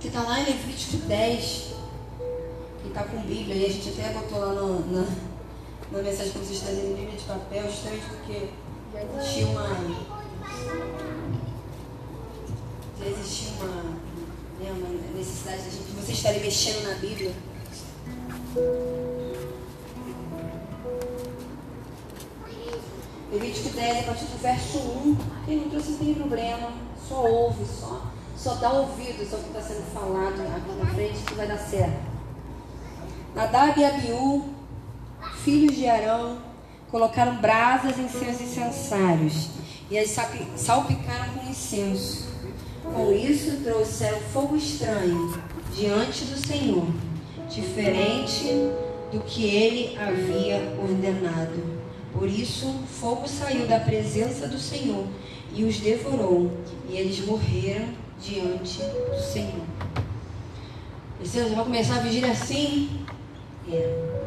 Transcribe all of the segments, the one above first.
que está lá em Levítico 10, que está com Bíblia, e a gente até botou lá no, na, na mensagem que vocês lendo Bíblia de papel, justamente porque existia uma. Já existia uma, né, uma necessidade da gente, vocês estarem mexendo na Bíblia. Levítico 10, a partir do verso 1. Quem não trouxe não tem problema. Só ouve, só, só dá ouvido ao que está sendo falado aqui na frente que vai dar certo. Nadab e Abiú, filhos de Arão, colocaram brasas em seus incensários e as salpicaram com incenso. Com isso trouxeram fogo estranho diante do Senhor, diferente do que ele havia ordenado. Por isso, fogo saiu da presença do Senhor e os devorou, e eles morreram diante do Senhor. E Senhor, vai começar a vigir assim? É.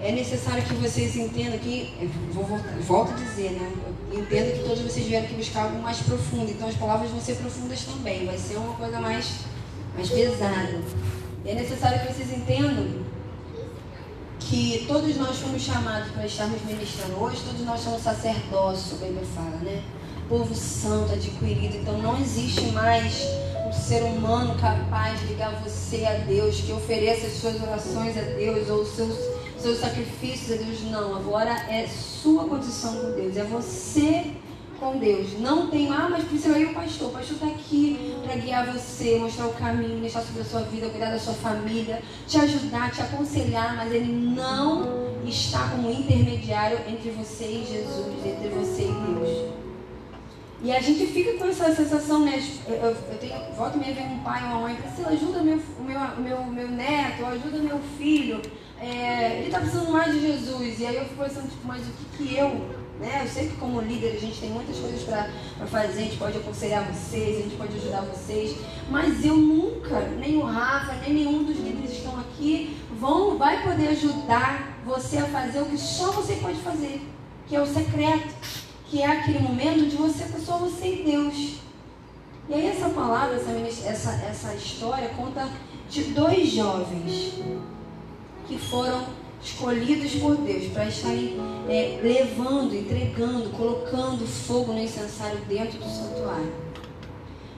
É necessário que vocês entendam que, vou voltar, volto a dizer, né? Eu entendo que todos vocês vieram aqui buscar algo mais profundo, então as palavras vão ser profundas também, vai ser uma coisa mais, mais pesada. É necessário que vocês entendam que todos nós fomos chamados para estarmos ministrando hoje, todos nós somos sacerdócio, a Bíblia fala, né? Povo santo, adquirido. Então não existe mais um ser humano capaz de ligar você a Deus, que ofereça as suas orações a Deus ou os seus, seus sacrifícios a Deus. Não, agora é sua condição com Deus, é você com Deus. Não tem, ah, mas precisa aí o pastor. O pastor está aqui para guiar você, mostrar o caminho, deixar sobre a sua vida, cuidar da sua família, te ajudar, te aconselhar, mas ele não está como intermediário entre você e Jesus, entre você e Deus. E a gente fica com essa sensação, né? Eu, eu, eu tenho, volta e meia vem um pai ou uma mãe, Priscila, ajuda meu, meu, meu, meu neto, ajuda meu filho. É, ele está precisando mais de Jesus. E aí eu fico pensando, tipo, mas o que, que eu né? Eu sei que como líder a gente tem muitas coisas para fazer, a gente pode aconselhar vocês, a gente pode ajudar vocês, mas eu nunca, nem o Rafa, nem nenhum dos líderes que estão aqui, vão, vai poder ajudar você a fazer o que só você pode fazer, que é o secreto, que é aquele momento de você só você e Deus. E aí essa palavra, essa, essa, essa história conta de dois jovens que foram escolhidos por Deus para estarem é, levando, entregando, colocando fogo no incensário dentro do santuário.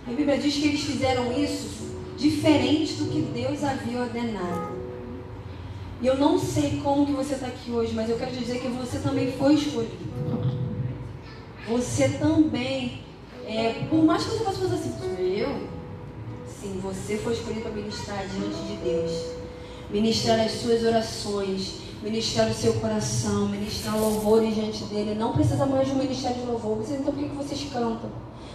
A Bíblia diz que eles fizeram isso diferente do que Deus havia ordenado. E eu não sei como que você está aqui hoje, mas eu quero dizer que você também foi escolhido. Você também, é, por mais que você possa fazer assim, eu, sim, você foi escolhido para ministrar diante de Deus ministrar as suas orações, ministrar o seu coração, ministrar louvores diante dele. Não precisa mais de um ministério de louvor. Vocês, então, por que vocês cantam?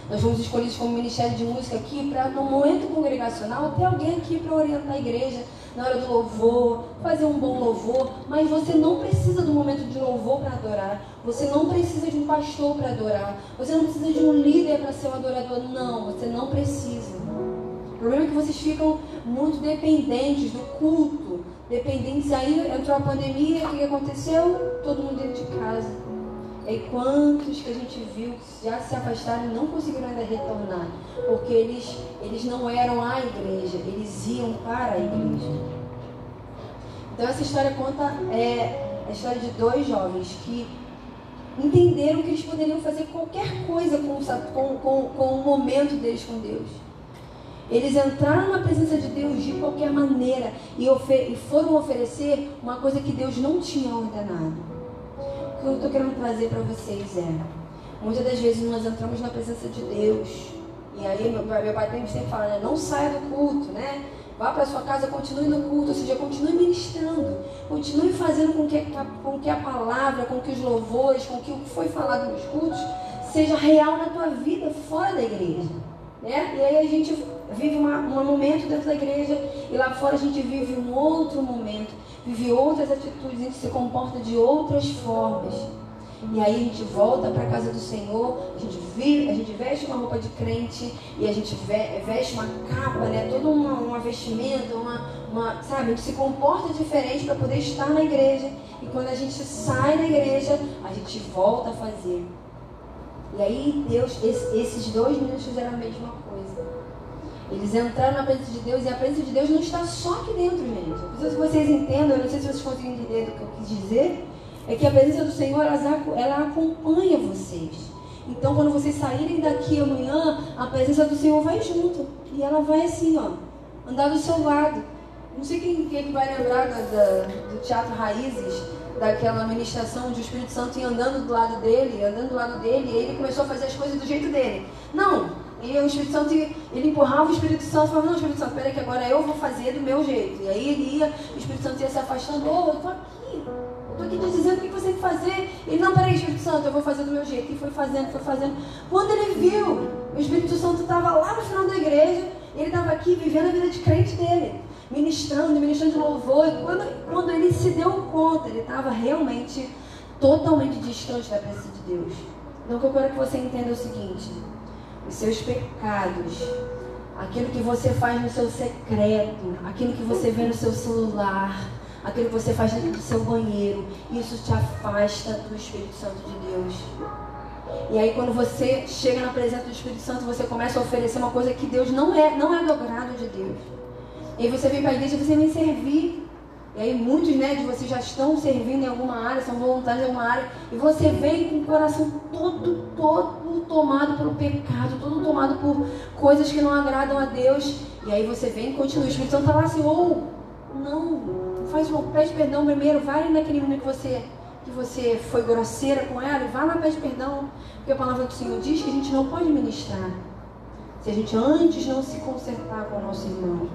Nós fomos escolhidos como ministério de música aqui para, no momento congregacional, ter alguém aqui para orientar a igreja na hora do louvor, fazer um bom louvor. Mas você não precisa do momento de louvor para adorar. Você não precisa de um pastor para adorar. Você não precisa de um líder para ser um adorador. Não, você não precisa. O problema é que vocês ficam muito dependentes do culto, dependentes. Aí entrou a pandemia, o que aconteceu? Todo mundo dentro de casa. E quantos que a gente viu já se afastaram e não conseguiram ainda retornar? Porque eles, eles não eram a igreja, eles iam para a igreja. Então essa história conta é, a história de dois jovens que entenderam que eles poderiam fazer qualquer coisa com, com, com, com o momento deles com Deus. Eles entraram na presença de Deus de qualquer maneira e, e foram oferecer uma coisa que Deus não tinha ordenado. Que eu estou querendo trazer para vocês é: muitas das vezes nós entramos na presença de Deus e aí meu, meu pai sempre fala, né? Não saia do culto, né? Vá para sua casa, continue no culto, ou seja, continue ministrando, continue fazendo com que, com que a palavra, com que os louvores, com que o que foi falado nos cultos seja real na tua vida fora da igreja. Né? E aí a gente vive uma, um momento dentro da igreja e lá fora a gente vive um outro momento, vive outras atitudes, a gente se comporta de outras formas. E aí a gente volta para a casa do Senhor, a gente, vive, a gente veste uma roupa de crente e a gente veste uma capa, né? toda uma, uma vestimenta, uma, uma, sabe? A gente se comporta diferente para poder estar na igreja. E quando a gente sai da igreja, a gente volta a fazer. E aí Deus, esses dois meninos fizeram a mesma coisa. Eles entraram na presença de Deus e a presença de Deus não está só aqui dentro, gente. Eu preciso que vocês entendam, eu não sei se vocês conseguem entender o que eu quis dizer, é que a presença do Senhor, ela acompanha vocês. Então, quando vocês saírem daqui amanhã, a presença do Senhor vai junto. E ela vai assim, ó, andar do seu lado. Não sei quem, quem vai lembrar da, da, do Teatro Raízes, daquela ministração de Espírito Santo ir andando do lado dele, andando do lado dele, e ele começou a fazer as coisas do jeito dele. Não, e o Espírito Santo, ele empurrava o Espírito Santo, falava, não, Espírito Santo, peraí que agora eu vou fazer do meu jeito. E aí ele ia, o Espírito Santo ia se afastando, oh, eu tô aqui, eu tô aqui te dizendo o que você tem que fazer. Ele, não, peraí, Espírito Santo, eu vou fazer do meu jeito. E foi fazendo, foi fazendo. Quando ele viu, o Espírito Santo estava lá no final da igreja, ele estava aqui vivendo a vida de crente dele, ministrando, ministrando de louvor. E quando, quando ele se deu conta, ele estava realmente totalmente distante da presença de Deus. Então, o que eu quero que você entenda é o seguinte: os seus pecados, aquilo que você faz no seu secreto, aquilo que você vê no seu celular, aquilo que você faz dentro do seu banheiro, isso te afasta do Espírito Santo de Deus. E aí quando você chega na presença do Espírito Santo, você começa a oferecer uma coisa que Deus não é, não é do grado de Deus. E aí você vem para a igreja e você vem servir. E aí muitos né, de vocês já estão servindo em alguma área, são voluntários em alguma área, e você vem com o coração todo, todo tomado pelo pecado, todo tomado por coisas que não agradam a Deus. E aí você vem e continua. O Espírito Santo está lá assim, ou não, faz uma, pede perdão primeiro, vai naquele momento que você, que você foi grosseira com ela, e vai lá pede perdão. Porque a palavra do Senhor diz que a gente não pode ministrar. Se a gente antes não se consertar com o nosso irmão.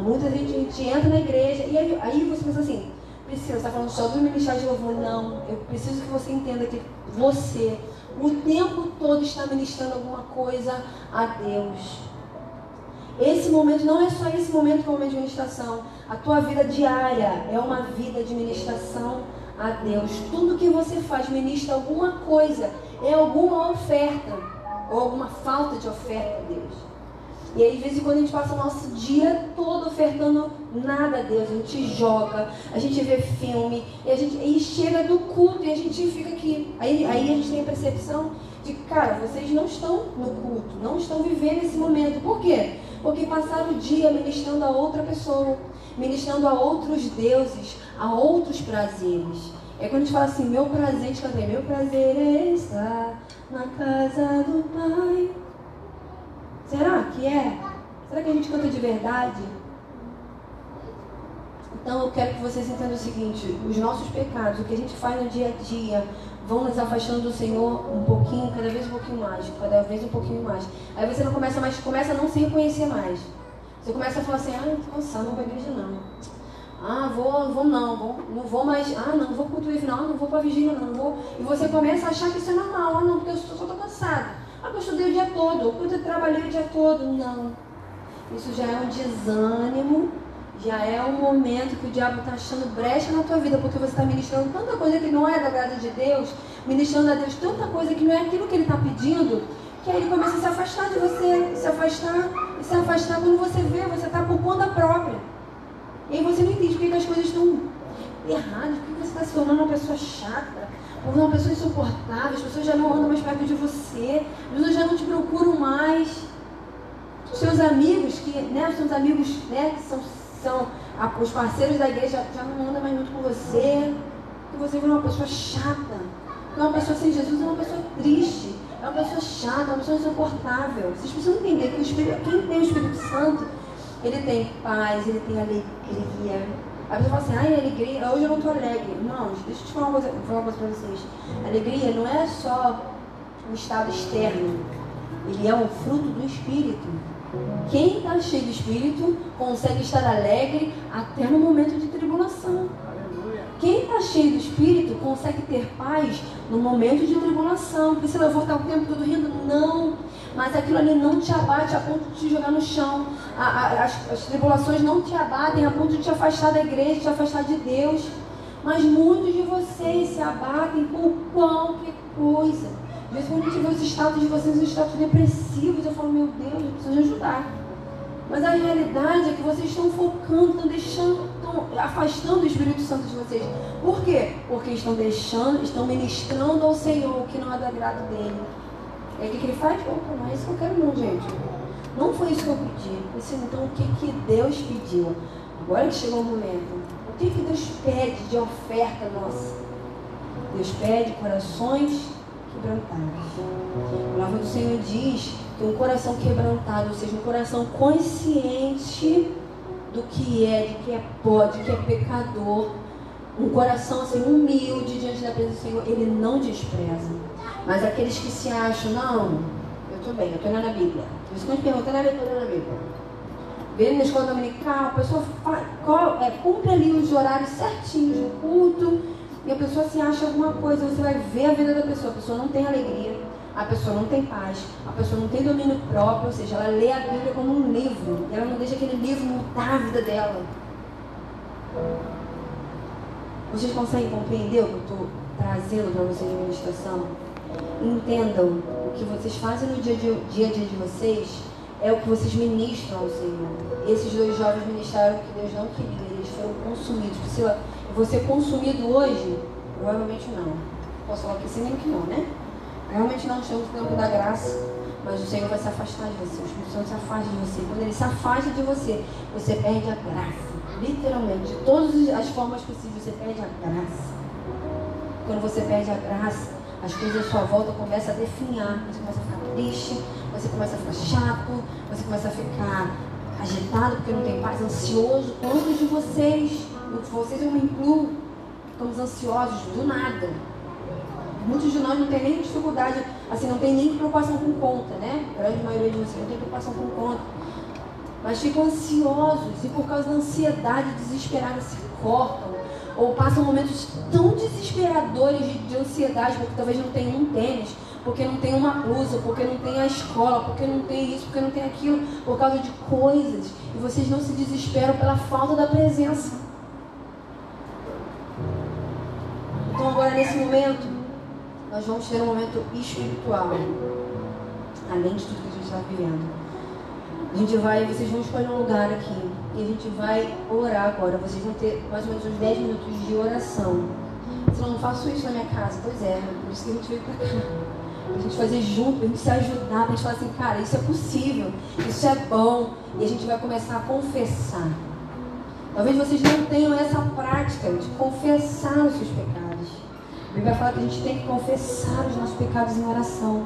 Muita gente, gente entra na igreja e aí, aí você pensa assim, Priscila, você está falando só do ministério de louvor. Não, eu preciso que você entenda que você, o tempo todo, está ministrando alguma coisa a Deus. Esse momento não é só esse momento que é um momento de ministração. A tua vida diária é uma vida de ministração a Deus. Tudo que você faz ministra alguma coisa, é alguma oferta ou alguma falta de oferta a Deus. E aí, de vez em quando, a gente passa o nosso dia todo ofertando nada a Deus. A gente joga, a gente vê filme, e a gente e chega do culto e a gente fica aqui. Aí, aí a gente tem a percepção de, cara, vocês não estão no culto, não estão vivendo esse momento. Por quê? Porque passaram o dia ministrando a outra pessoa, ministrando a outros deuses, a outros prazeres. É quando a gente fala assim, meu prazer, a gente meu prazer é estar na casa do Pai. Será que é? Será que a gente canta de verdade? Então eu quero que vocês entendam o seguinte: os nossos pecados, o que a gente faz no dia a dia, vão nos afastando do Senhor um pouquinho, cada vez um pouquinho mais, cada vez um pouquinho mais. Aí você não começa mais, começa a não se reconhecer mais. Você começa a falar assim, ah, tô cansado, não vou igreja não. Ah, vou, vou não, vou, não vou mais, ah, não, vou culto final, não vou pra vigília não, não vou. E você começa a achar que isso é normal, ah, não, porque eu só tô cansada. Ah, eu estudei o dia todo, ou eu trabalhei o dia todo. Não. Isso já é um desânimo, já é um momento que o diabo está achando brecha na tua vida, porque você está ministrando tanta coisa que não é da graça de Deus, ministrando a Deus tanta coisa que não é aquilo que ele está pedindo, que aí ele começa a se afastar de você, se afastar, se afastar quando você vê, você está por conta própria. E aí você não entende porque as coisas estão erradas, porque você está se tornando uma pessoa chata, uma pessoa insuportável, as pessoas já não andam mais perto de você, as pessoas já não te procuram mais. Os seus amigos, que, né, os amigos né, que são, são os parceiros da igreja, já não andam mais muito com você. E você vira uma pessoa chata. É uma pessoa sem Jesus é uma pessoa triste, é uma pessoa chata, é uma pessoa insuportável. Vocês precisam entender que o Espírito, quem tem o Espírito Santo, ele tem paz, ele tem alegria, a pessoa fala assim, ai, alegria, hoje eu não estou alegre. Não, deixa eu te falar uma coisa, falar uma coisa para vocês. Alegria não é só um estado externo, ele é um fruto do Espírito. Quem está cheio do Espírito consegue estar alegre até no momento de tribulação. Quem está cheio do Espírito consegue ter paz no momento de tribulação. Precisa voltar o tempo todo rindo? Não mas aquilo ali não te abate a ponto de te jogar no chão. A, a, as, as, tribulações não te abatem a ponto de te afastar da igreja, te afastar de Deus. Mas muitos de vocês se abatem por qualquer coisa. Às vezes, quando gente vê os estados de vocês, os estados depressivos, eu falo, meu Deus, eu preciso ajudar. Mas a realidade é que vocês estão focando, estão deixando, estão afastando o Espírito Santo de vocês. Por quê? Porque estão deixando, estão ministrando ao Senhor o que não é do agrado dele. O que, ele faz? Opa, não é isso que eu quero não, gente. Não foi isso que eu pedi. Então o que, que Deus pediu? Agora que chegou o momento. O que, que Deus pede de oferta nossa? Deus pede corações quebrantados. A palavra do Senhor diz que um coração quebrantado, ou seja, um coração consciente do que é, de que é pó, de que é pecador, um coração assim humilde diante da presença do Senhor, ele não despreza. Mas aqueles que se acham, não, eu estou bem, eu estou lendo a Bíblia. Isso que eu pergunto, eu estou lendo a Bíblia. Vem na escola dominical, a pessoa qual, é, cumpre ali os horários certinhos do culto, e a pessoa se acha alguma coisa, você vai ver a vida da pessoa, a pessoa não tem alegria, a pessoa não tem paz, a pessoa não tem domínio próprio, ou seja, ela lê a Bíblia como um livro, e ela não deixa aquele livro mudar a vida dela. Vocês conseguem compreender o que eu estou trazendo para vocês de ministração? Entendam, o que vocês fazem no dia, dia, dia a dia de vocês é o que vocês ministram ao Senhor. Esses dois jovens ministraram o que Deus não queria, eles foram consumidos. Priscila, você consumido hoje? Provavelmente não. Posso falar que sim, nem que não, né? Realmente não estamos no tempo da graça, mas o Senhor vai se afastar de você. O Espírito Santo se afasta de você. Quando ele se afasta de você, você perde a graça. Literalmente, de todas as formas possíveis, você perde a graça. Quando você perde a graça, as coisas à sua volta começam a definhar. Você começa a ficar triste, você começa a ficar chato, você começa a ficar agitado porque não tem paz, ansioso. Quantos de vocês, vocês eu me incluo, estamos ansiosos do nada? Muitos de nós não tem nem dificuldade, assim, não tem nem preocupação com conta, né? A grande maioria de vocês não tem preocupação com conta mas ficam ansiosos e por causa da ansiedade desesperada se cortam ou passam momentos tão desesperadores de, de ansiedade porque talvez não tenham um tênis, porque não tem uma blusa, porque não tem a escola, porque não tem isso, porque não tem aquilo, por causa de coisas e vocês não se desesperam pela falta da presença. Então agora nesse momento nós vamos ter um momento espiritual, além de tudo que a gente está vivendo. A gente vai, vocês vão escolher um lugar aqui e a gente vai orar agora. Vocês vão ter mais ou menos uns 10 minutos de oração. Se eu não faço isso na minha casa, pois é, por isso que a gente veio pra cá. Pra gente fazer junto, pra gente se ajudar, pra gente falar assim, cara, isso é possível, isso é bom. E a gente vai começar a confessar. Talvez vocês não tenham essa prática de confessar os seus pecados. Ele vai falar que a gente tem que confessar os nossos pecados em oração.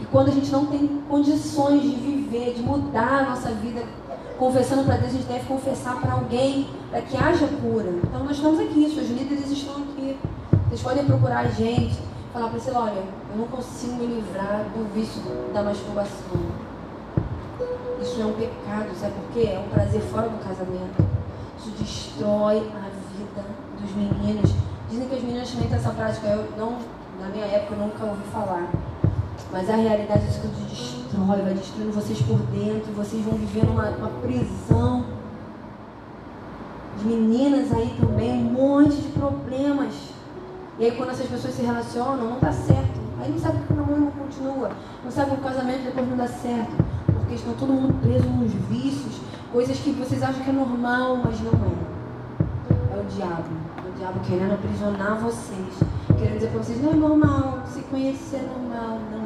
E quando a gente não tem condições de viver, de mudar a nossa vida, confessando para Deus, a gente deve confessar para alguém, para que haja cura. Então nós estamos aqui, seus líderes estão aqui. Vocês podem procurar a gente, falar para você, olha, eu não consigo me livrar do vício da masturbação. Isso é um pecado, sabe por quê? É um prazer fora do casamento. Isso destrói a vida dos meninos. Dizem que as meninas também têm essa prática. Eu não, na minha época, eu nunca ouvi falar. Mas a realidade é que te destrói, vai destruindo vocês por dentro, vocês vão vivendo uma, uma prisão. De meninas aí também, um monte de problemas. E aí quando essas pessoas se relacionam, não dá certo. Aí não sabe que o namoro não continua. Não sabe que o casamento depois não dá certo. Porque estão todo mundo preso nos vícios, coisas que vocês acham que é normal, mas não é. É o diabo. É o diabo querendo aprisionar vocês. Querendo dizer para vocês, não é normal, se conhecer é normal. Não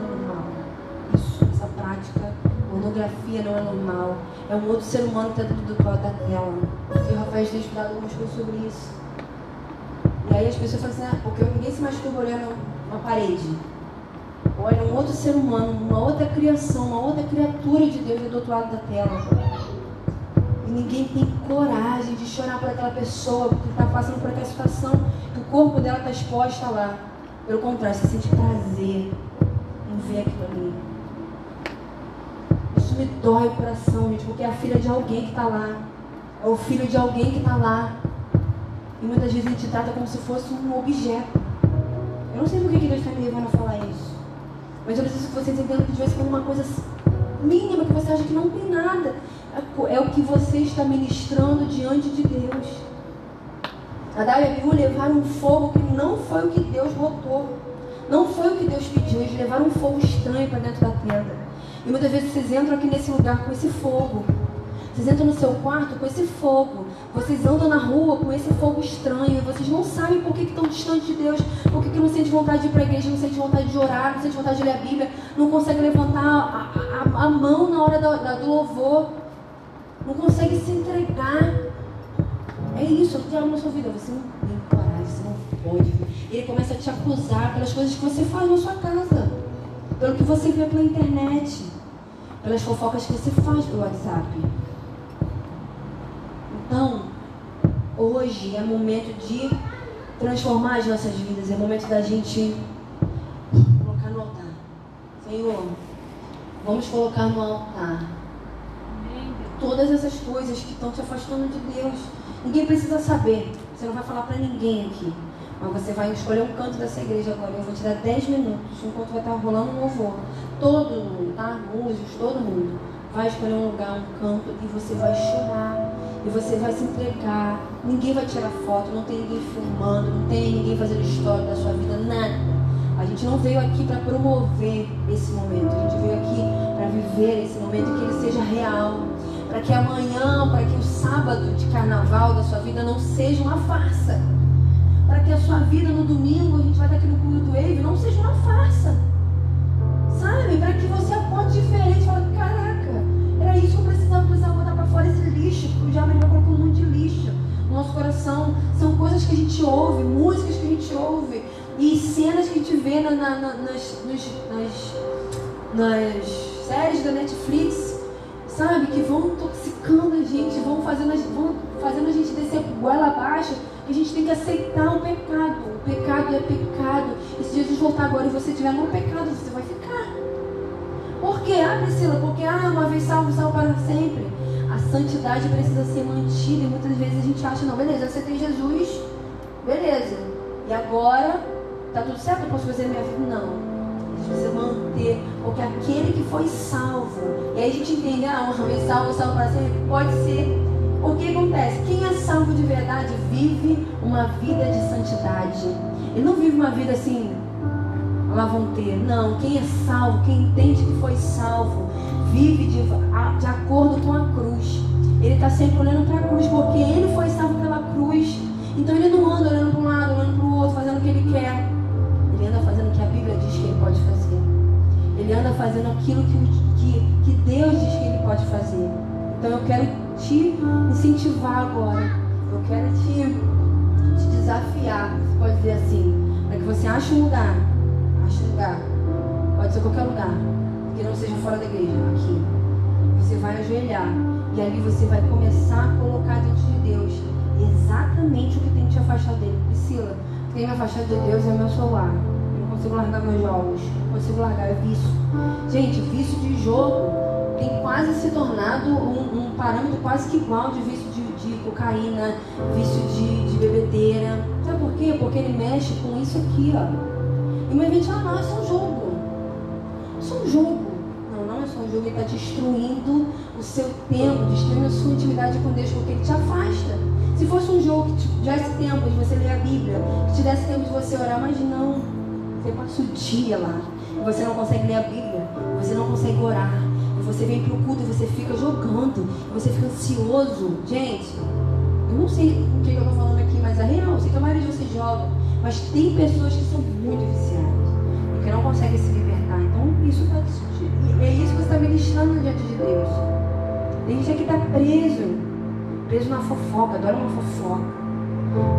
prática, pornografia não é normal, é um outro ser humano dentro do lado da tela. E o Rafael tem estudado algumas coisas sobre isso. E aí as pessoas falam assim, ah, porque ninguém se masturba olhando uma parede. Olha um outro ser humano, uma outra criação, uma outra criatura de Deus do outro lado da tela. E ninguém tem coragem de chorar por aquela pessoa que está passando por aquela situação, que o corpo dela está exposto lá. Pelo contrário, você sente prazer em ver aquilo ali isso me dói o coração, gente, porque é a filha de alguém que está lá. É o filho de alguém que está lá. E muitas vezes a gente trata como se fosse um objeto. Eu não sei por que Deus está me levando a falar isso. Mas eu preciso que vocês entendam que de vez em quando uma coisa mínima que você acha que não tem nada. É o que você está ministrando diante de Deus. Adão e Abiú levaram um fogo que não foi o que Deus botou. Não foi o que Deus pediu. Eles levaram um fogo estranho para dentro da tenda. E muitas vezes vocês entram aqui nesse lugar com esse fogo. Vocês entram no seu quarto com esse fogo. Vocês andam na rua com esse fogo estranho. E vocês não sabem por que estão distantes de Deus. Por que, não sente vontade de ir para a igreja, não sente vontade de orar, não sente vontade de ler a Bíblia. Não consegue levantar a, a, a mão na hora da, da, do louvor. Não consegue se entregar. É isso, eu tenho na sua vida. Você não tem coragem, você não pode. E ele começa a te acusar pelas coisas que você faz na sua casa. Pelo que você vê pela internet. Pelas fofocas que você faz pelo WhatsApp. Então, hoje é momento de transformar as nossas vidas, é momento da gente colocar no altar. Senhor, vamos colocar no altar todas essas coisas que estão te afastando de Deus. Ninguém precisa saber. Você não vai falar para ninguém aqui. Mas você vai escolher um canto dessa igreja agora. Eu vou te dar 10 minutos enquanto vai estar rolando um louvor. Todo mundo, tá? Músicos, todo mundo. Vai escolher um lugar, um canto e você vai chorar e você vai se entregar. Ninguém vai tirar foto, não tem ninguém filmando, não tem ninguém fazendo história da sua vida, nada. A gente não veio aqui para promover esse momento, a gente veio aqui para viver esse momento que ele seja real. Para que amanhã, para que o sábado de carnaval da sua vida não seja uma farsa. Para que a sua vida no domingo, a gente vai estar aqui no culto Wave, não seja uma farsa. Sabe? Para que você acorde diferente e fale, caraca, era isso que eu precisava, precisava botar para fora esse lixo, porque o diabo vai colocar um monte de lixo no nosso coração. São coisas que a gente ouve, músicas que a gente ouve e cenas que a gente vê na, na, na, nas, nas, nas séries da Netflix, sabe? Que vão intoxicando a gente, vão fazendo a, vão fazendo a gente descer goela abaixo. Que a gente tem que aceitar o pecado. O pecado é pecado. E se Jesus voltar agora e você estiver no pecado, você vai ficar. Por quê? Ah, Priscila, porque ah, uma vez salvo, salvo para sempre. A santidade precisa ser mantida e muitas vezes a gente acha, não, beleza, você tem Jesus, beleza. E agora, tá tudo certo? Eu posso fazer minha vida? Não. Gente precisa manter, porque aquele que foi salvo, e aí a gente entende, ah, uma vez salvo, salvo para sempre, pode ser. O que acontece? Quem é salvo de verdade vive uma vida de santidade. Ele não vive uma vida assim, lá vão ter. Não, quem é salvo, quem entende que foi salvo, vive de, de acordo com a cruz. Ele está sempre olhando para a cruz, porque ele foi salvo pela cruz. Então ele não anda olhando para um lado, olhando para o outro, fazendo o que ele quer. Ele anda fazendo aquilo que, que, que Deus diz que ele pode fazer. Então eu quero te incentivar agora. Eu quero te, te desafiar, você pode dizer assim, para que você ache um lugar ache um lugar. Pode ser qualquer lugar. Que não seja fora da igreja, aqui. Você vai ajoelhar. E ali você vai começar a colocar diante de Deus exatamente o que tem que te afastar dele. Priscila, o que tem me afastado de Deus é meu celular. Consigo largar meus jogos. Não consigo largar, é vício. Gente, vício de jogo tem quase se tornado um, um parâmetro quase que igual de vício de, de cocaína, vício de, de bebedeira. Sabe por quê? Porque ele mexe com isso aqui, ó. E uma gente, ah, não, é só um jogo. É só um jogo. Não, não é só um jogo, ele está destruindo o seu tempo, destruindo a sua intimidade com Deus, porque ele te afasta. Se fosse um jogo que te desse tempo de você ler a Bíblia, que te desse tempo de você orar, mas não. Você passa o dia lá e você não consegue ler a Bíblia, você não consegue orar. E você vem para o culto e você fica jogando, e você fica ansioso. Gente, eu não sei o que eu estou falando aqui, mas é real. Eu sei que a maioria de vocês joga. Mas tem pessoas que são muito viciadas e que não conseguem se libertar. Então, isso está é isso que você está ministrando diante de Deus. Tem gente que está preso, preso na fofoca, adora uma fofoca.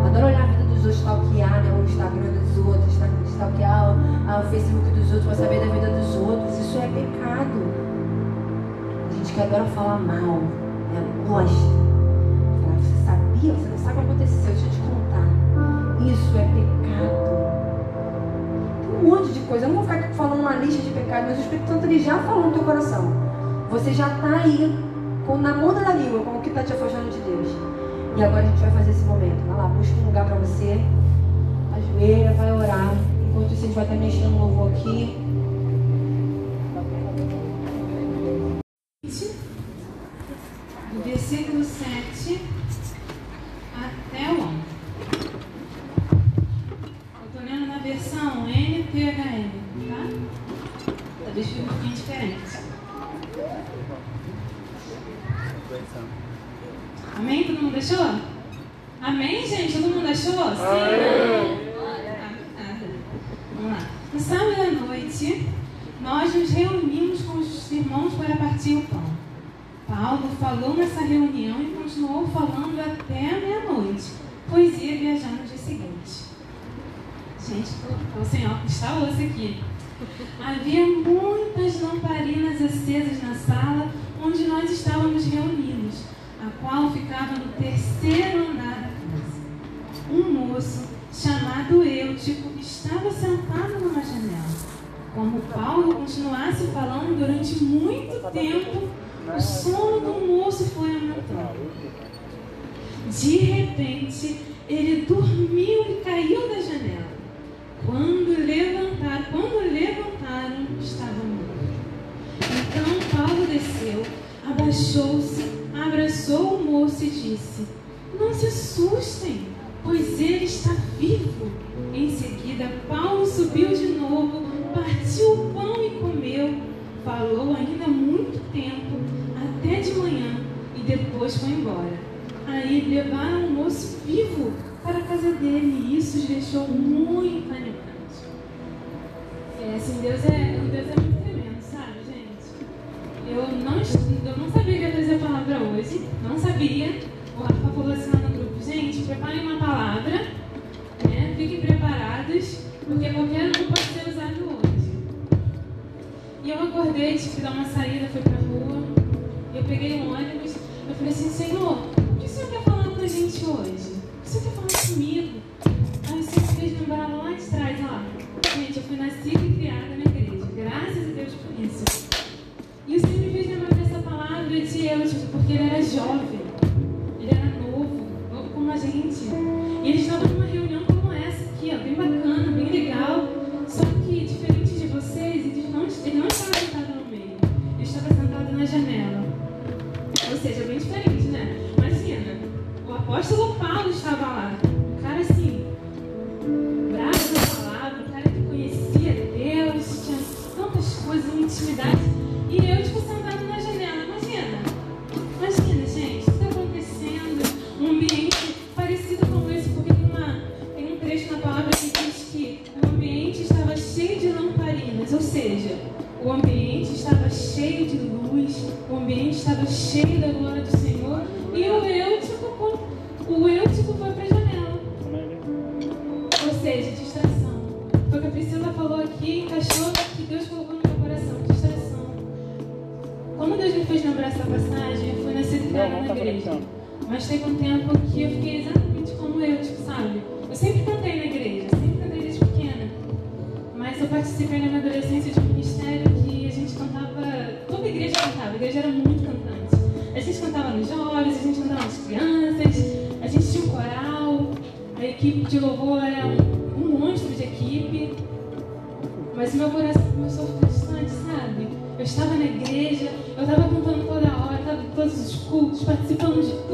Adora olhar outros, stalkear né, o Instagram dos outros, stalkear o, o Facebook dos outros para saber da vida dos outros. Isso é pecado. A gente que adora falar mal, né, gosta. Você sabia? Você não sabe o que aconteceu, deixa eu te contar. Isso é pecado. Tem um monte de coisa. Eu não vou ficar aqui falando uma lista de pecados, mas o Espírito Santo ele já falou no teu coração. Você já está aí com, na ponta da língua com o que está te afastando de Deus. E agora a gente vai fazer esse momento. Vai lá, busca um lugar para você. Ajoelha, vai orar. Enquanto isso, a gente vai estar mexendo no louvor aqui. versículo 7 até o 11. versão NTHN, tá? Talvez fique um pouquinho diferente. Amém? Todo mundo achou? Amém, gente? Todo mundo achou? Sim? Ah, Vamos lá. No sábado à noite, nós nos reunimos com os irmãos para partir o pão. Paulo falou nessa reunião e continuou falando até a meia-noite, pois ia viajar no dia seguinte. Gente, o Senhor está osso aqui. Havia muitas lamparinas acesas na sala onde nós estávamos reunidos, a qual ficava no terceiro andar moço chamado Eutico estava sentado numa janela. Como Paulo continuasse falando durante muito tempo, o sono do moço foi aumentando. De repente, ele dormiu e caiu da janela. Quando levantaram, quando levantaram, estava morto. Então Paulo desceu, abaixou-se, abraçou o moço e disse: Não se assustem, pois ele está vivo. Em seguida, Paulo subiu de novo, partiu o pão e comeu. Falou ainda muito tempo, até de manhã, e depois foi embora. Aí levaram o moço vivo para a casa dele, e isso os deixou muito animados. É, assim, Deus é, Deus é muito tremendo, sabe, gente? Eu não, eu não sabia que ia trazer a palavra hoje, não sabia. O Rafa falou assim grupo, gente, preparem uma palavra, né? fiquem preparados, porque qualquer um pode ser usado hoje. E eu acordei, tive que dar uma saída, fui pra rua, eu peguei um ônibus, eu falei assim, Senhor, o que o Senhor quer falar com a gente hoje? O que o Senhor quer falar comigo? Aí o Senhor fez lembrar lá de trás, ó. Gente, eu fui nascida e criada na igreja, graças a Deus por isso. E o Senhor me fez lembrar dessa palavra de Eutico, porque ele era jovem, a ambiente estava cheio de luz, o ambiente estava cheio da glória do Senhor, e o Eutico, o Eutico foi para a janela. Ou seja, distração. Foi o que a Priscila falou aqui, encaixou que Deus colocou no meu coração, distração. Como Deus me fez lembrar essa passagem, eu fui criada na igreja. Mas teve um tempo que eu fiquei exatamente como eu, tipo, sabe? Eu sempre cantei na igreja, sempre cantei desde pequena. Mas eu participei na minha cantava nos jovens, a gente cantava nas crianças, a gente tinha um coral, a equipe de louvor era um, monstro de equipe. Mas o meu coração começou a ficar distante, sabe? Eu estava na igreja, eu estava cantando toda hora, estava em todos os cultos, participando de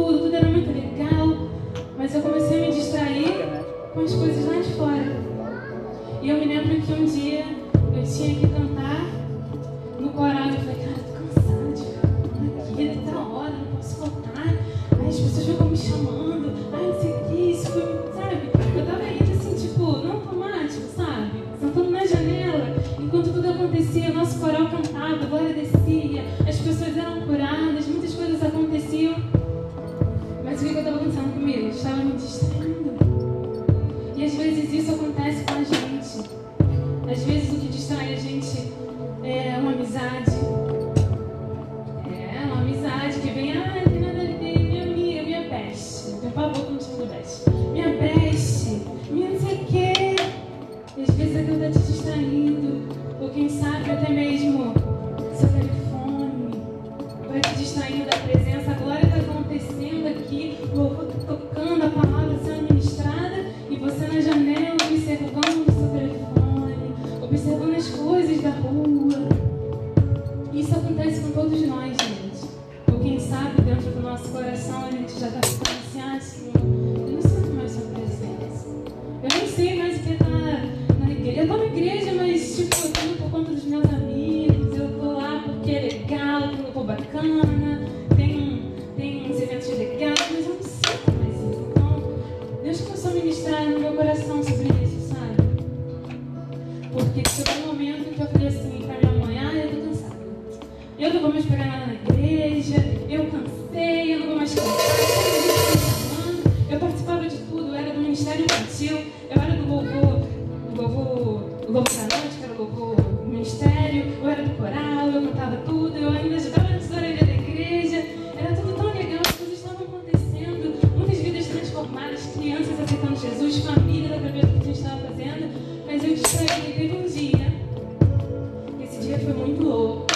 cultuou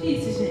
第一次。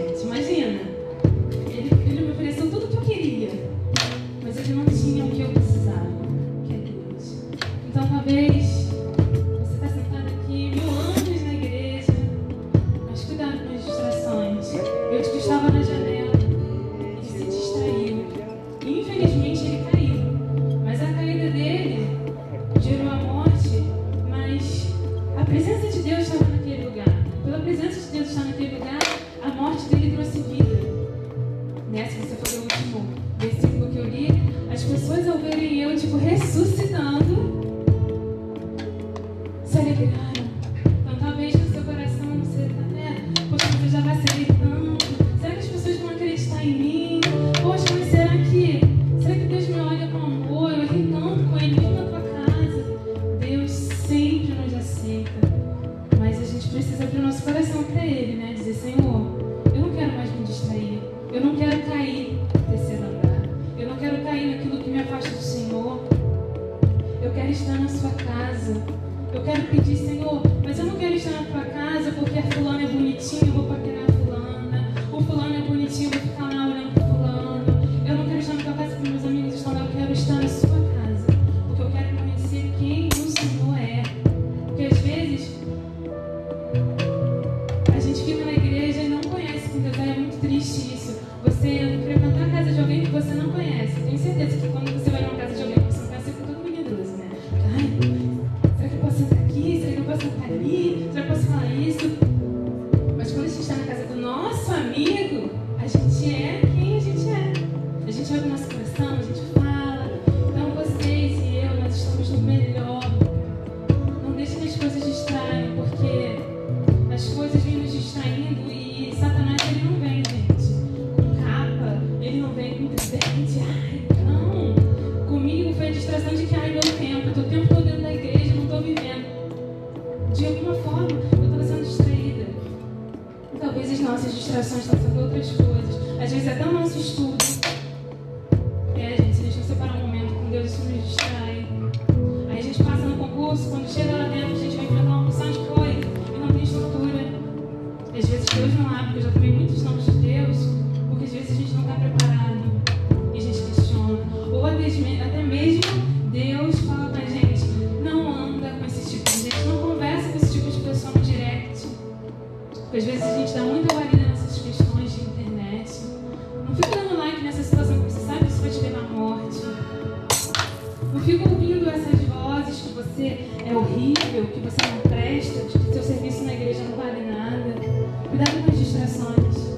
estressantes.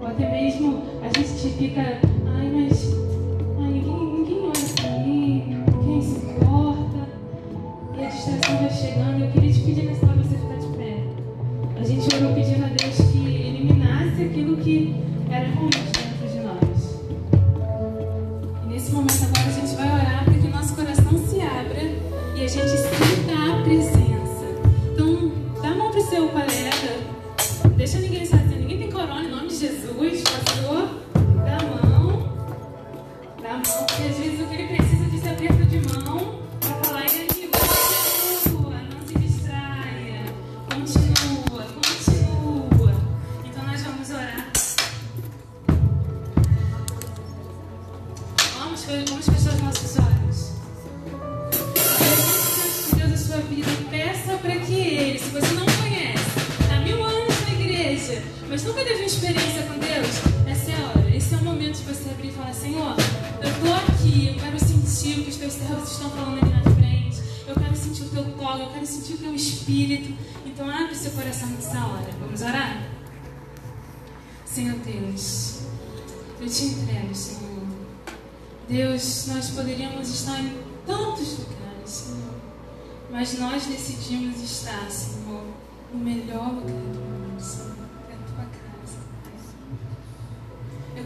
Ou até mesmo a gente fica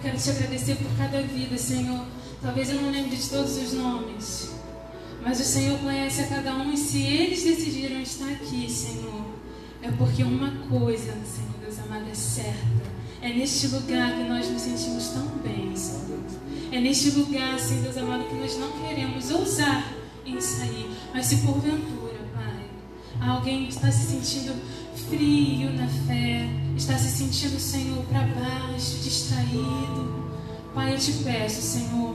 quero te agradecer por cada vida, Senhor. Talvez eu não lembre de todos os nomes, mas o Senhor conhece a cada um e se eles decidiram estar aqui, Senhor, é porque uma coisa, Senhor Deus amado, é certa. É neste lugar que nós nos sentimos tão bem, Senhor. É neste lugar, Senhor Deus amado, que nós não queremos ousar em sair. Mas se porventura, alguém que está se sentindo frio na fé, está se sentindo, Senhor, para baixo, distraído, Pai, eu te peço, Senhor,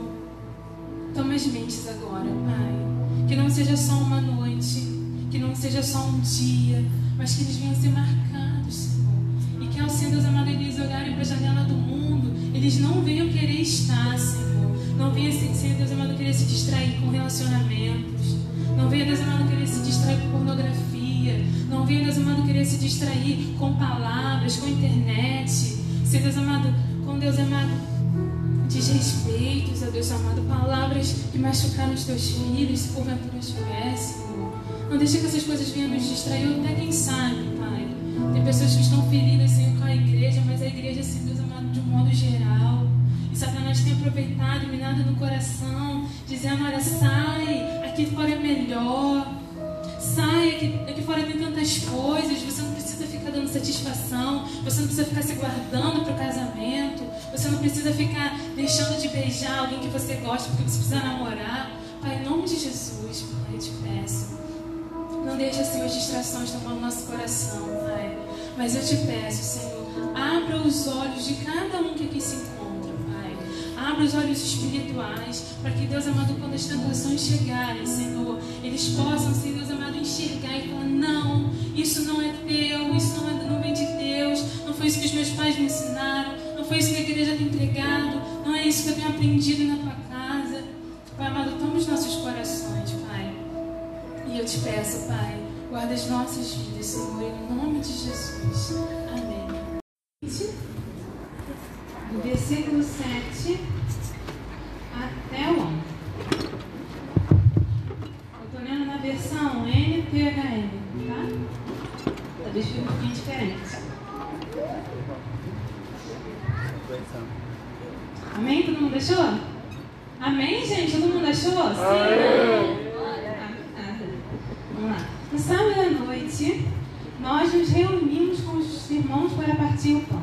toma as mentes agora, Pai. Que não seja só uma noite, que não seja só um dia, mas que eles venham ser marcados, Senhor. E que ao Senhor Deus amado, eles olharem para a janela do mundo, eles não venham querer estar, Senhor. Não venha, Senhor Deus amado, querer se distrair com relacionamentos. Não venha, Deus amado, querer se distrair com pornografia. Não venha, Deus amado, querer se distrair com palavras, com internet. Senhor Deus amado, com Deus amado, desrespeitos, ó Deus amado, palavras que machucaram os teus filhos, se porventura estiver, Senhor. Não deixe que essas coisas venham nos distrair, até quem sabe, Pai. Tem pessoas que estão feridas, Senhor, com a igreja, mas a igreja, Senhor Deus amado, de um modo geral. E Satanás tem aproveitado, minado no coração, dizendo: olha, sai, aqui fora é melhor. Sai, aqui, aqui fora tem tantas coisas, você não precisa ficar dando satisfação, você não precisa ficar se guardando para o casamento, você não precisa ficar deixando de beijar alguém que você gosta porque você precisa namorar. Pai, em nome de Jesus, Pai, eu te peço. Não deixe, Senhor, as distrações tomar o nosso coração, Pai. Mas eu te peço, Senhor, abra os olhos de cada um que aqui se encontra, Pai. Abra os olhos espirituais, para que, Deus amado, quando as tentações chegarem, Senhor, eles possam, Senhor enxergar e falar: não, isso não é teu, isso não, é, não vem de Deus, não foi isso que os meus pais me ensinaram, não foi isso que a igreja tem entregado, não é isso que eu tenho aprendido na tua casa. Pai amado, toma os nossos corações, Pai. E eu te peço, Pai, guarda as nossas vidas, Senhor, em nome de Jesus. Amém. Do versículo 7 até o 11. Eu estou lendo na versão NTHM, tá? Talvez fique um pouquinho diferente. Amém? Todo mundo achou? Amém, gente? Todo mundo achou? Sim. Ah, ah. Vamos lá. No sábado à noite, nós nos reunimos com os irmãos para partir o pão.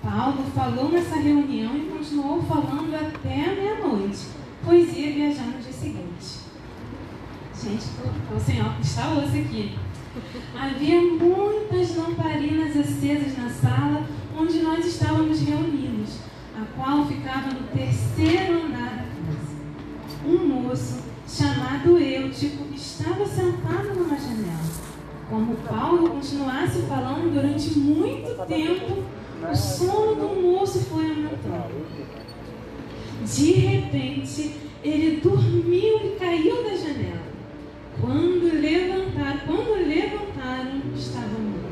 Paulo falou nessa reunião e continuou falando até a meia-noite, pois ia viajar no dia seguinte. Gente, sem óculos, está osso aqui. Havia muitas lamparinas acesas na sala onde nós estávamos reunidos, a qual ficava no terceiro andar da casa. Um moço chamado Eutico estava sentado numa janela. Como Paulo continuasse falando durante muito tempo, o sono do moço foi aumentando. De repente, ele dormiu e caiu da janela. Quando levantaram, quando levantaram, estava morto.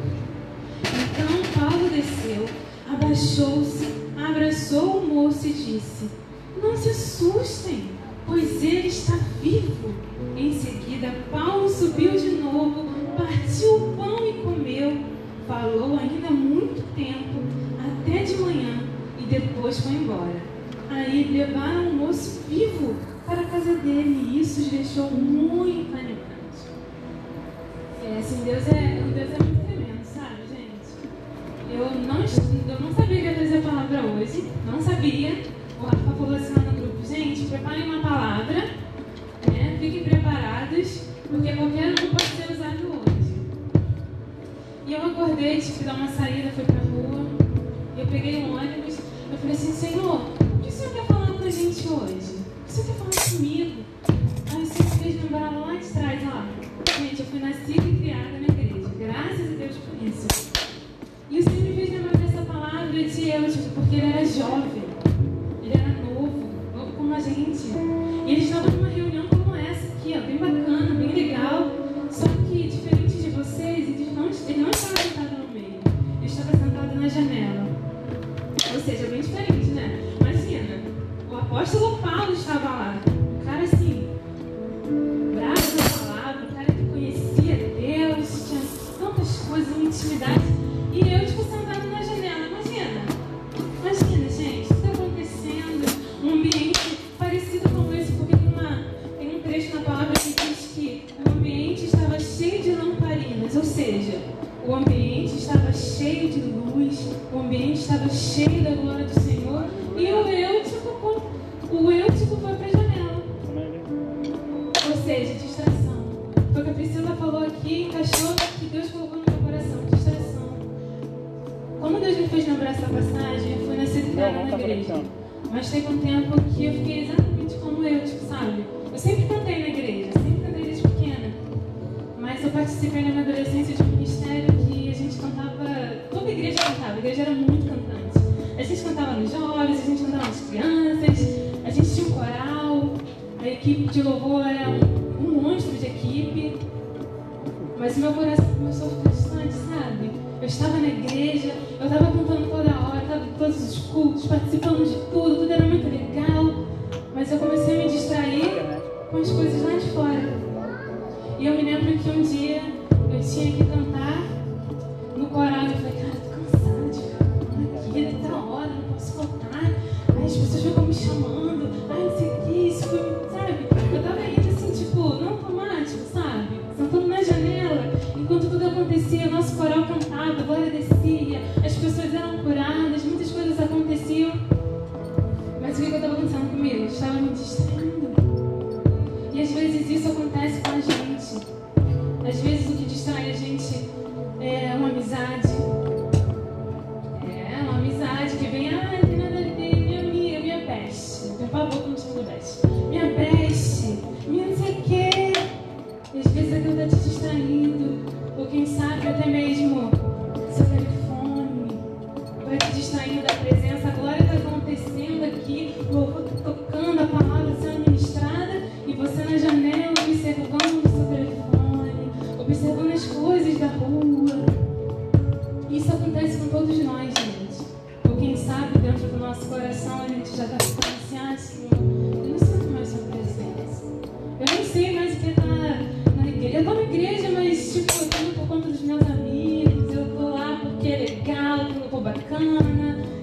Então Paulo desceu, abaixou-se, abraçou o moço e disse: Não se assustem, pois ele está vivo. Em seguida, Paulo subiu de novo, partiu o pão e comeu. Falou ainda muito tempo, até de manhã, e depois foi embora. Aí levaram o moço vivo para a casa dele, e isso os deixou muito animados. É, assim, Deus é, Deus é muito eu não, eu não sabia que ia trazer a palavra hoje, não sabia. O Rafa falou assim lá no grupo: gente, preparem uma palavra, né? fiquem preparados, porque qualquer um pode ser usado hoje. E eu acordei, tive que dar uma saída, fui pra rua, eu peguei um ônibus, eu falei assim: Senhor, o que o Senhor tá quer falar com a gente hoje? O que o Senhor tá quer falar comigo? Aí o Senhor fez lembrar lá de trás, ó. Gente, eu fui nascida e criada na igreja, graças a Deus por isso. porque ele era jovem. igreja, eu estava cantando toda hora, estava em todos os cultos, participando de tudo, tudo era muito legal. Mas eu comecei a me distrair com as coisas lá de fora. E eu me lembro que um dia eu tinha que cantar no coral e eu falei, cara, estou cansada de ficar cantando aqui, tá hora, não posso cantar. Aí as pessoas ficam me chamando. Bacana.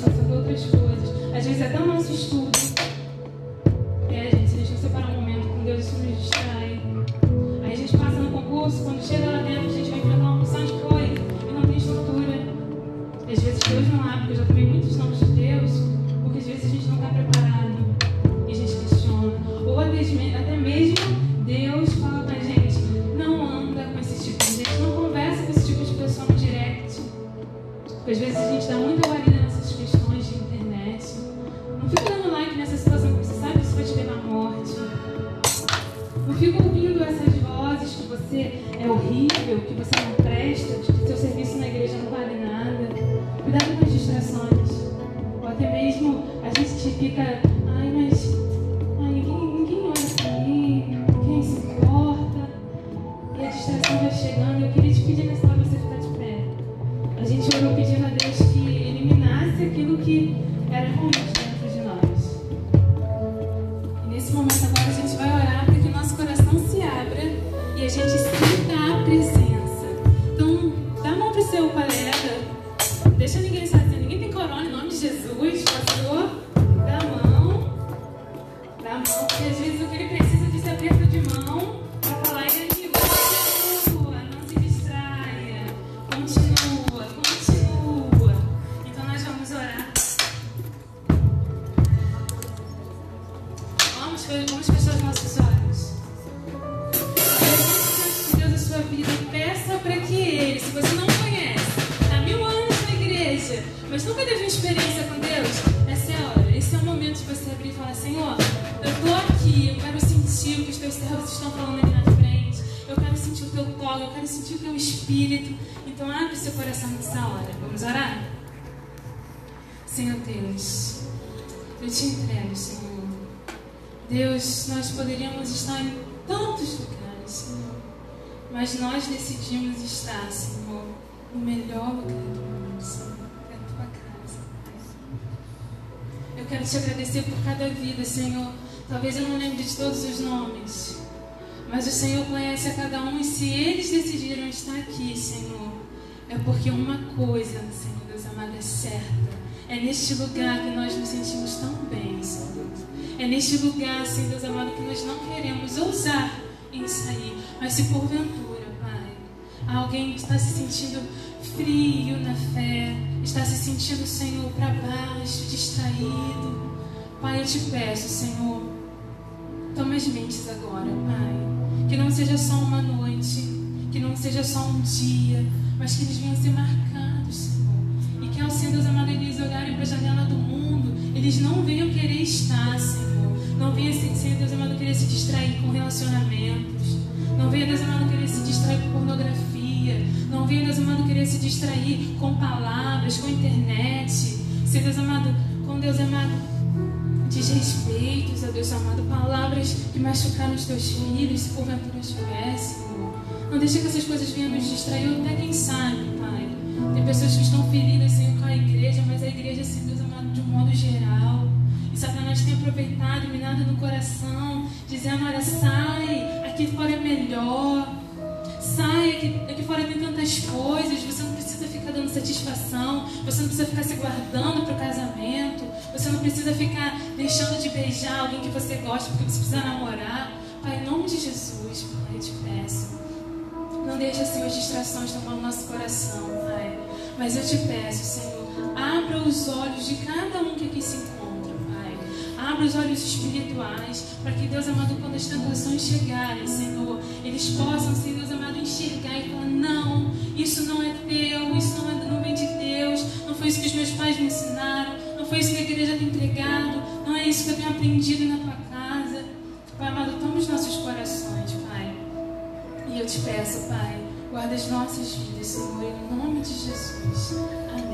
está fazendo outras coisas. Às vezes até o nosso estudo. É, gente, se a gente não separar um momento com Deus, isso nos distrai. Aí a gente passa no concurso, quando chega lá dentro. algumas pessoas nossos olhos. Que Deus a sua vida peça para que Ele, se você não conhece, está mil anos na igreja, mas nunca teve uma experiência com Deus, essa é a hora. Esse é o momento de você abrir e falar: Senhor, eu estou aqui, eu quero sentir o que os teus servos estão falando aqui na frente, eu quero sentir o teu colo, eu quero sentir o teu espírito. Então, abre seu coração nessa hora. Vamos orar? Senhor Deus, eu te entrego, Senhor Deus, nós poderíamos estar em tantos lugares, Senhor, mas nós decidimos estar, Senhor, no melhor lugar do mundo, Senhor, é a tua casa. Eu quero te agradecer por cada vida, Senhor. Talvez eu não lembre de todos os nomes, mas o Senhor conhece a cada um e se eles decidiram estar aqui, Senhor, é porque uma coisa, Senhor Deus amado, é certa. É neste lugar que nós nos sentimos tão bem, Senhor Deus. É neste lugar, Senhor Deus amado, que nós não queremos ousar em sair. Mas se porventura, Pai, alguém está se sentindo frio na fé, está se sentindo, Senhor, para baixo, distraído, Pai, eu te peço, Senhor, toma as mentes agora, Pai. Que não seja só uma noite, que não seja só um dia, mas que eles venham ser marcados, Senhor. E que ao Senhor Deus amado, eles eles não venham querer estar, Senhor. Não venha, Senhor Deus amado, querer se distrair com relacionamentos. Não venha, Deus amado, querer se distrair com pornografia. Não venha, Deus amado, querer se distrair com palavras, com internet. Senhor Deus amado, com Deus amado, desrespeitos, a Deus amado, palavras que machucaram os teus filhos, se porventura estiver, Senhor. Não deixe que essas coisas venham nos distrair, até quem sabe. Tem pessoas que estão feridas, Senhor, com a igreja, mas a igreja, Senhor Deus amado, de um modo geral. E Satanás tem aproveitado, minado no coração, dizendo: olha, sai, aqui fora é melhor. Sai, aqui, aqui fora tem tantas coisas, você não precisa ficar dando satisfação, você não precisa ficar se guardando para o casamento, você não precisa ficar deixando de beijar alguém que você gosta porque você precisa namorar. Pai, em nome de Jesus, Pai, eu te peço. Não deixe, Senhor, as distrações tomar o nosso coração, Pai. Mas eu te peço, Senhor, abra os olhos de cada um que aqui se encontra. Abra os olhos espirituais para que, Deus amado, quando as tentações chegarem, Senhor, eles possam, Senhor Deus amado, enxergar e falar: não, isso não é teu, isso não, é, não vem de Deus, não foi isso que os meus pais me ensinaram, não foi isso que a igreja tem entregado, não é isso que eu tenho aprendido na tua casa. Pai amado, toma os nossos corações, Pai. E eu te peço, Pai, guarda as nossas vidas, Senhor, em nome de Jesus. Amém.